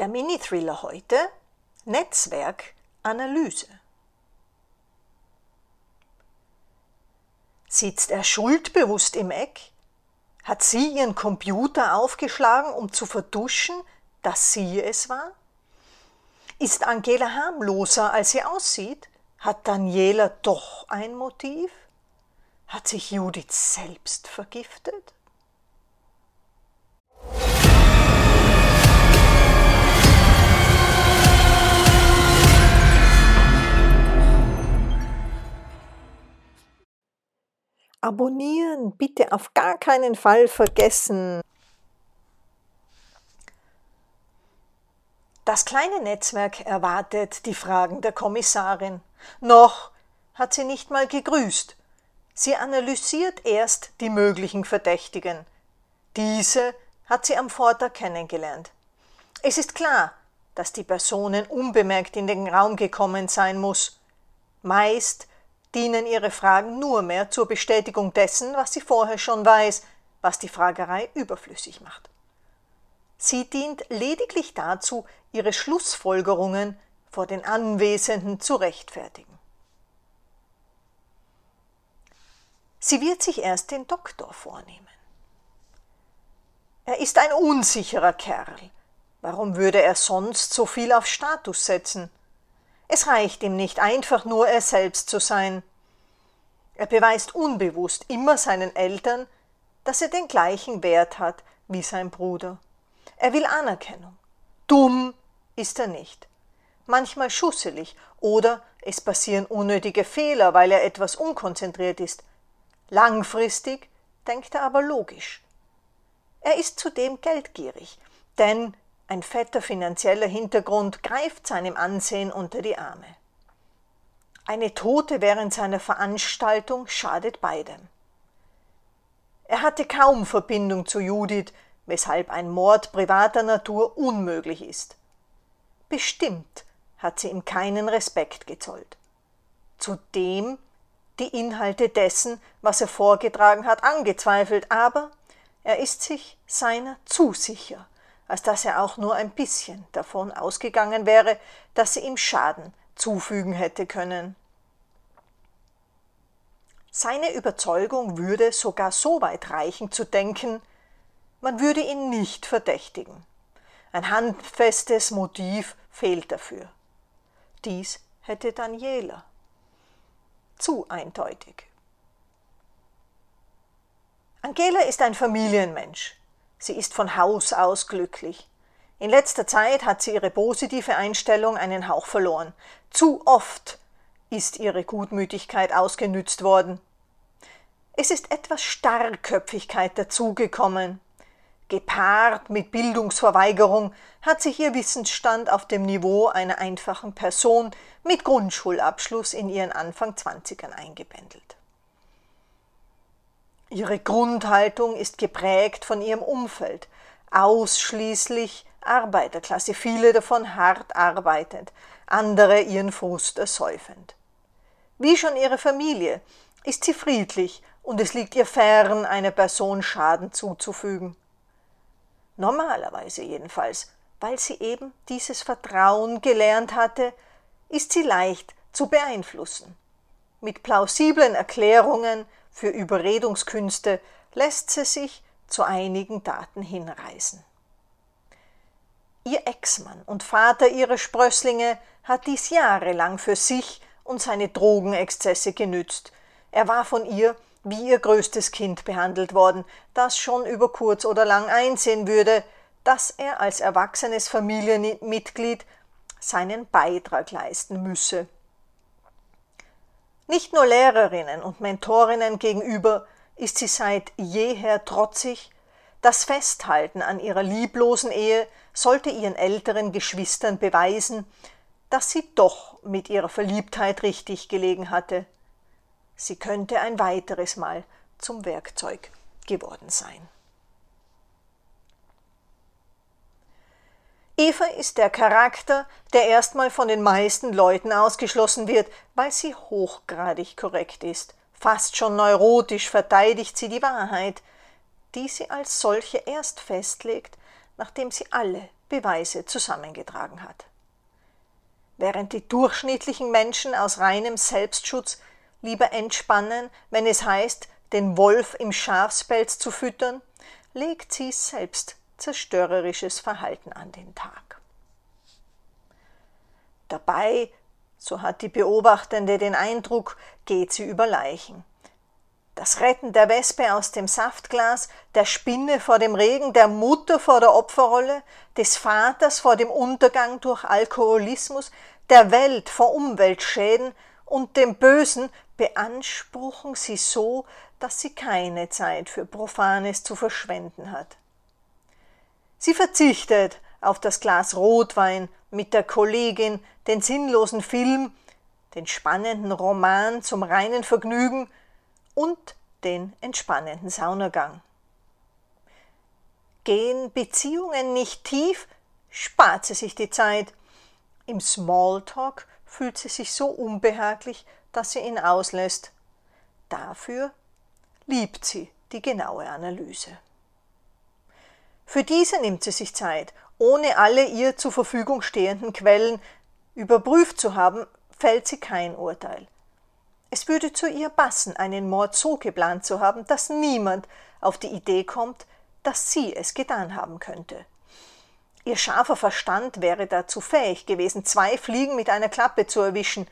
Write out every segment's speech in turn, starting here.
Der Mini-Thriller heute Netzwerkanalyse. Sitzt er schuldbewusst im Eck? Hat sie ihren Computer aufgeschlagen, um zu verduschen, dass sie es war? Ist Angela harmloser, als sie aussieht? Hat Daniela doch ein Motiv? Hat sich Judith selbst vergiftet? Abonnieren bitte auf gar keinen Fall vergessen. Das kleine Netzwerk erwartet die Fragen der Kommissarin. Noch hat sie nicht mal gegrüßt. Sie analysiert erst die möglichen Verdächtigen. Diese hat sie am Vortag kennengelernt. Es ist klar, dass die Personen unbemerkt in den Raum gekommen sein muss. Meist dienen ihre Fragen nur mehr zur Bestätigung dessen, was sie vorher schon weiß, was die Fragerei überflüssig macht. Sie dient lediglich dazu, ihre Schlussfolgerungen vor den Anwesenden zu rechtfertigen. Sie wird sich erst den Doktor vornehmen. Er ist ein unsicherer Kerl. Warum würde er sonst so viel auf Status setzen? Es reicht ihm nicht einfach nur er selbst zu sein. Er beweist unbewusst immer seinen Eltern, dass er den gleichen Wert hat wie sein Bruder. Er will Anerkennung. Dumm ist er nicht. Manchmal schusselig oder es passieren unnötige Fehler, weil er etwas unkonzentriert ist. Langfristig denkt er aber logisch. Er ist zudem geldgierig, denn ein fetter finanzieller Hintergrund greift seinem Ansehen unter die Arme. Eine Tote während seiner Veranstaltung schadet beidem. Er hatte kaum Verbindung zu Judith, weshalb ein Mord privater Natur unmöglich ist. Bestimmt hat sie ihm keinen Respekt gezollt. Zudem die Inhalte dessen, was er vorgetragen hat, angezweifelt, aber er ist sich seiner zu sicher als dass er auch nur ein bisschen davon ausgegangen wäre, dass sie ihm Schaden zufügen hätte können. Seine Überzeugung würde sogar so weit reichen zu denken, man würde ihn nicht verdächtigen. Ein handfestes Motiv fehlt dafür. Dies hätte Daniela. Zu eindeutig. Angela ist ein Familienmensch. Sie ist von Haus aus glücklich. In letzter Zeit hat sie ihre positive Einstellung einen Hauch verloren. Zu oft ist ihre Gutmütigkeit ausgenützt worden. Es ist etwas Starrköpfigkeit dazugekommen. Gepaart mit Bildungsverweigerung hat sich ihr Wissensstand auf dem Niveau einer einfachen Person mit Grundschulabschluss in ihren Anfang Zwanzigern eingebändelt. Ihre Grundhaltung ist geprägt von ihrem Umfeld, ausschließlich Arbeiterklasse, viele davon hart arbeitend, andere ihren Frust ersäufend. Wie schon ihre Familie ist sie friedlich und es liegt ihr fern, einer Person Schaden zuzufügen. Normalerweise jedenfalls, weil sie eben dieses Vertrauen gelernt hatte, ist sie leicht zu beeinflussen. Mit plausiblen Erklärungen für Überredungskünste lässt sie sich zu einigen Daten hinreißen. Ihr Ex-Mann und Vater ihrer Sprösslinge hat dies jahrelang für sich und seine Drogenexzesse genützt. Er war von ihr wie ihr größtes Kind behandelt worden, das schon über kurz oder lang einsehen würde, dass er als erwachsenes Familienmitglied seinen Beitrag leisten müsse. Nicht nur Lehrerinnen und Mentorinnen gegenüber ist sie seit jeher trotzig, das Festhalten an ihrer lieblosen Ehe sollte ihren älteren Geschwistern beweisen, dass sie doch mit ihrer Verliebtheit richtig gelegen hatte. Sie könnte ein weiteres Mal zum Werkzeug geworden sein. Eva ist der Charakter, der erstmal von den meisten Leuten ausgeschlossen wird, weil sie hochgradig korrekt ist. Fast schon neurotisch verteidigt sie die Wahrheit, die sie als solche erst festlegt, nachdem sie alle Beweise zusammengetragen hat. Während die durchschnittlichen Menschen aus reinem Selbstschutz lieber entspannen, wenn es heißt, den Wolf im Schafspelz zu füttern, legt sie selbst zerstörerisches Verhalten an den Tag. Dabei, so hat die Beobachtende den Eindruck, geht sie über Leichen. Das Retten der Wespe aus dem Saftglas, der Spinne vor dem Regen, der Mutter vor der Opferrolle, des Vaters vor dem Untergang durch Alkoholismus, der Welt vor Umweltschäden und dem Bösen beanspruchen sie so, dass sie keine Zeit für Profanes zu verschwenden hat. Sie verzichtet auf das Glas Rotwein mit der Kollegin, den sinnlosen Film, den spannenden Roman zum reinen Vergnügen und den entspannenden Saunagang. Gehen Beziehungen nicht tief, spart sie sich die Zeit. Im Smalltalk fühlt sie sich so unbehaglich, dass sie ihn auslässt. Dafür liebt sie die genaue Analyse. Für diese nimmt sie sich Zeit, ohne alle ihr zur Verfügung stehenden Quellen überprüft zu haben, fällt sie kein Urteil. Es würde zu ihr passen, einen Mord so geplant zu haben, dass niemand auf die Idee kommt, dass sie es getan haben könnte. Ihr scharfer Verstand wäre dazu fähig gewesen, zwei Fliegen mit einer Klappe zu erwischen,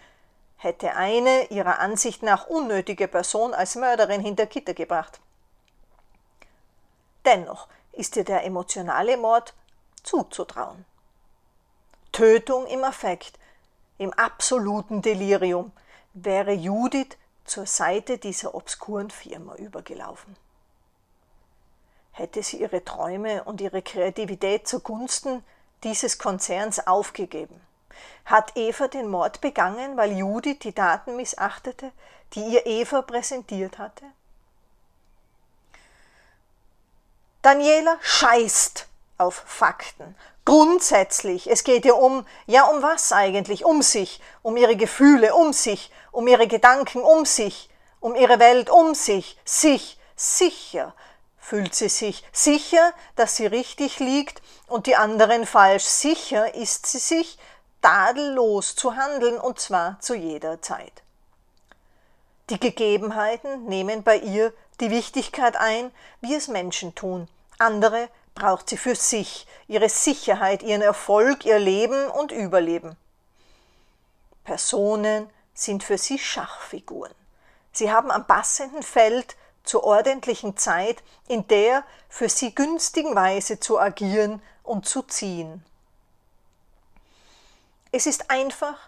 hätte eine ihrer Ansicht nach unnötige Person als Mörderin hinter Gitter gebracht. Dennoch ist ihr der emotionale Mord zuzutrauen. Tötung im Affekt, im absoluten Delirium, wäre Judith zur Seite dieser obskuren Firma übergelaufen. Hätte sie ihre Träume und ihre Kreativität zugunsten dieses Konzerns aufgegeben? Hat Eva den Mord begangen, weil Judith die Daten missachtete, die ihr Eva präsentiert hatte? Daniela scheißt auf Fakten. Grundsätzlich, es geht ihr um, ja um was eigentlich? Um sich, um ihre Gefühle, um sich, um ihre Gedanken, um sich, um ihre Welt, um sich, sich, sicher fühlt sie sich, sicher, dass sie richtig liegt und die anderen falsch, sicher ist sie sich, tadellos zu handeln und zwar zu jeder Zeit. Die Gegebenheiten nehmen bei ihr die Wichtigkeit ein, wie es Menschen tun. Andere braucht sie für sich, ihre Sicherheit, ihren Erfolg, ihr Leben und Überleben. Personen sind für sie Schachfiguren. Sie haben am passenden Feld zur ordentlichen Zeit in der für sie günstigen Weise zu agieren und zu ziehen. Es ist einfach,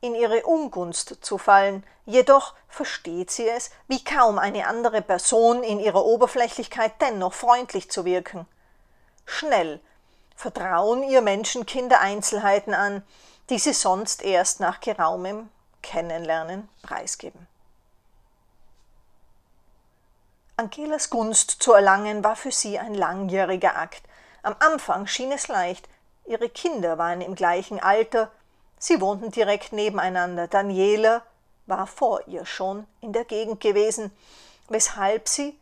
in ihre Ungunst zu fallen, jedoch versteht sie es, wie kaum eine andere Person in ihrer Oberflächlichkeit dennoch freundlich zu wirken. Schnell vertrauen ihr Menschenkinder Einzelheiten an, die sie sonst erst nach geraumem Kennenlernen preisgeben. Angelas Gunst zu erlangen war für sie ein langjähriger Akt. Am Anfang schien es leicht, ihre Kinder waren im gleichen Alter, sie wohnten direkt nebeneinander. Daniela war vor ihr schon in der Gegend gewesen, weshalb sie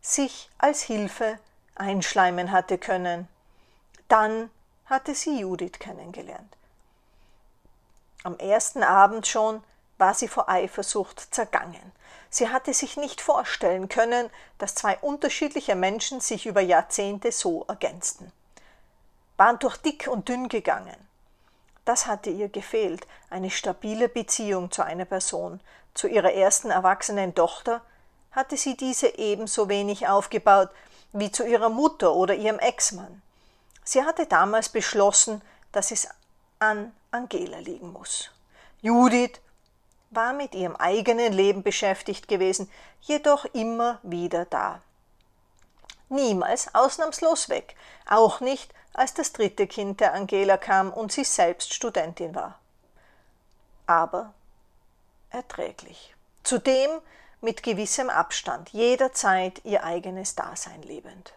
sich als Hilfe einschleimen hatte können. Dann hatte sie Judith kennengelernt. Am ersten Abend schon war sie vor Eifersucht zergangen. Sie hatte sich nicht vorstellen können, dass zwei unterschiedliche Menschen sich über Jahrzehnte so ergänzten. Waren durch dick und dünn gegangen. Das hatte ihr gefehlt, eine stabile Beziehung zu einer Person. Zu ihrer ersten erwachsenen Tochter hatte sie diese ebenso wenig aufgebaut wie zu ihrer Mutter oder ihrem Ex-Mann. Sie hatte damals beschlossen, dass es an Angela liegen muss. Judith war mit ihrem eigenen Leben beschäftigt gewesen, jedoch immer wieder da. Niemals ausnahmslos weg, auch nicht, als das dritte Kind der Angela kam und sie selbst Studentin war. Aber erträglich. Zudem mit gewissem Abstand, jederzeit ihr eigenes Dasein lebend.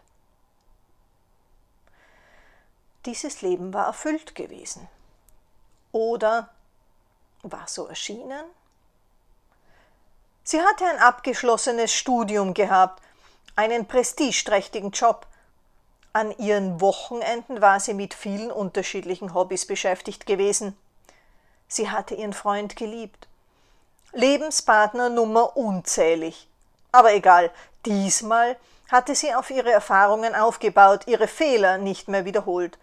Dieses Leben war erfüllt gewesen. Oder war so erschienen? Sie hatte ein abgeschlossenes Studium gehabt, einen prestigeträchtigen Job, An ihren Wochenenden war sie mit vielen unterschiedlichen Hobbys beschäftigt gewesen. Sie hatte ihren Freund geliebt. Lebenspartner Nummer unzählig. Aber egal, diesmal hatte sie auf ihre Erfahrungen aufgebaut, ihre Fehler nicht mehr wiederholt.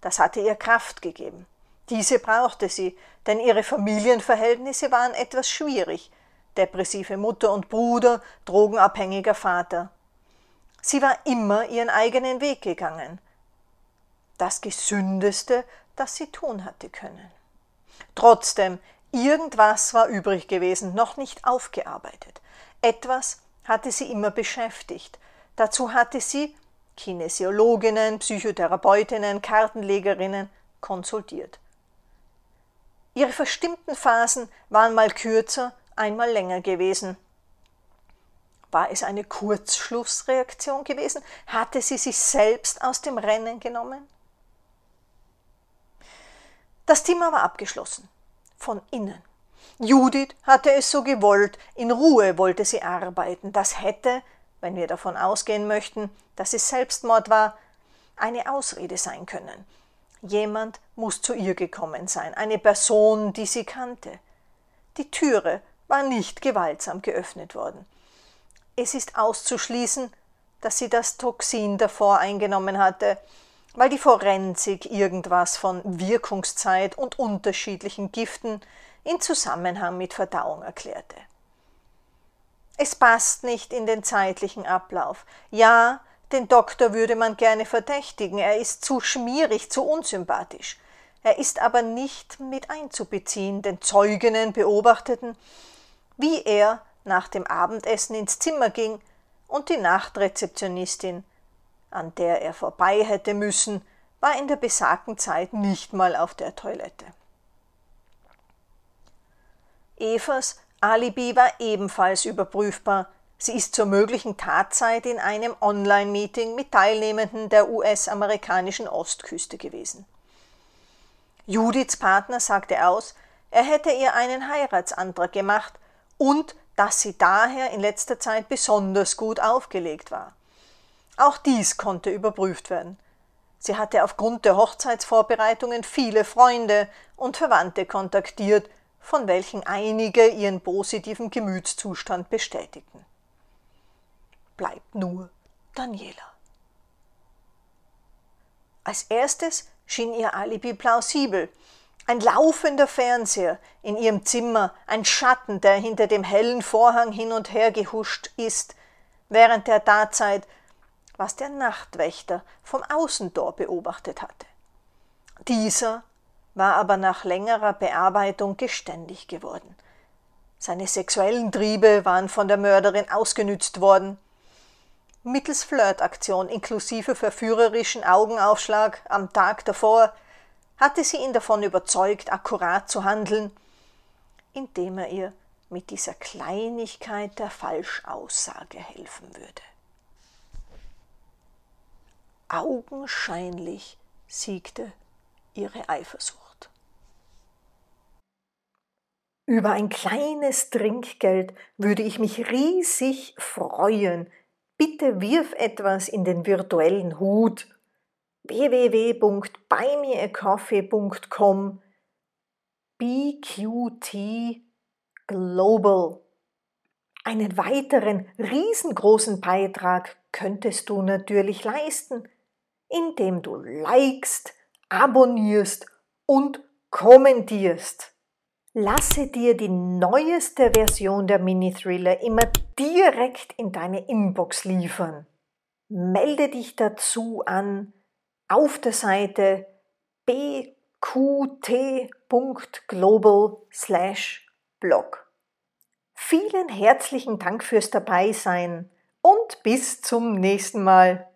Das hatte ihr Kraft gegeben. Diese brauchte sie, denn ihre Familienverhältnisse waren etwas schwierig. Depressive Mutter und Bruder, drogenabhängiger Vater. Sie war immer ihren eigenen Weg gegangen. Das Gesündeste, das sie tun hatte können. Trotzdem, irgendwas war übrig gewesen, noch nicht aufgearbeitet. Etwas hatte sie immer beschäftigt. Dazu hatte sie Kinesiologinnen, Psychotherapeutinnen, Kartenlegerinnen konsultiert. Ihre verstimmten Phasen waren mal kürzer, einmal länger gewesen. War es eine Kurzschlussreaktion gewesen? Hatte sie sich selbst aus dem Rennen genommen? Das Thema war abgeschlossen. Von innen. Judith hatte es so gewollt, in Ruhe wollte sie arbeiten. Das hätte, wenn wir davon ausgehen möchten, dass es Selbstmord war, eine Ausrede sein können. Jemand muss zu ihr gekommen sein, eine Person, die sie kannte. Die Türe war nicht gewaltsam geöffnet worden. Es ist auszuschließen, dass sie das Toxin davor eingenommen hatte, weil die Forensik irgendwas von Wirkungszeit und unterschiedlichen Giften in Zusammenhang mit Verdauung erklärte. Es passt nicht in den zeitlichen Ablauf. Ja, den Doktor würde man gerne verdächtigen, er ist zu schmierig, zu unsympathisch. Er ist aber nicht mit einzubeziehen, denn Zeuginnen beobachteten, wie er nach dem Abendessen ins Zimmer ging und die Nachtrezeptionistin an der er vorbei hätte müssen, war in der besagten Zeit nicht mal auf der Toilette. Evas Alibi war ebenfalls überprüfbar. Sie ist zur möglichen Tatzeit in einem Online-Meeting mit Teilnehmenden der US-amerikanischen Ostküste gewesen. Judiths Partner sagte aus, er hätte ihr einen Heiratsantrag gemacht und dass sie daher in letzter Zeit besonders gut aufgelegt war. Auch dies konnte überprüft werden. Sie hatte aufgrund der Hochzeitsvorbereitungen viele Freunde und Verwandte kontaktiert, von welchen einige ihren positiven Gemütszustand bestätigten. Bleibt nur Daniela. Als erstes schien ihr Alibi plausibel. Ein laufender Fernseher in ihrem Zimmer, ein Schatten, der hinter dem hellen Vorhang hin und her gehuscht ist, während der Tatzeit was der Nachtwächter vom Außentor beobachtet hatte. Dieser war aber nach längerer Bearbeitung geständig geworden. Seine sexuellen Triebe waren von der Mörderin ausgenützt worden. Mittels Flirtaktion inklusive verführerischen Augenaufschlag am Tag davor hatte sie ihn davon überzeugt, akkurat zu handeln, indem er ihr mit dieser Kleinigkeit der Falschaussage helfen würde. Augenscheinlich siegte ihre Eifersucht. Über ein kleines Trinkgeld würde ich mich riesig freuen. Bitte wirf etwas in den virtuellen Hut www.buymeacoffee.com BQT Global. Einen weiteren riesengroßen Beitrag könntest du natürlich leisten indem du likest, abonnierst und kommentierst. Lasse dir die neueste Version der Mini-Thriller immer direkt in deine Inbox liefern. Melde dich dazu an auf der Seite bqt.global/blog. Vielen herzlichen Dank fürs Dabeisein und bis zum nächsten Mal.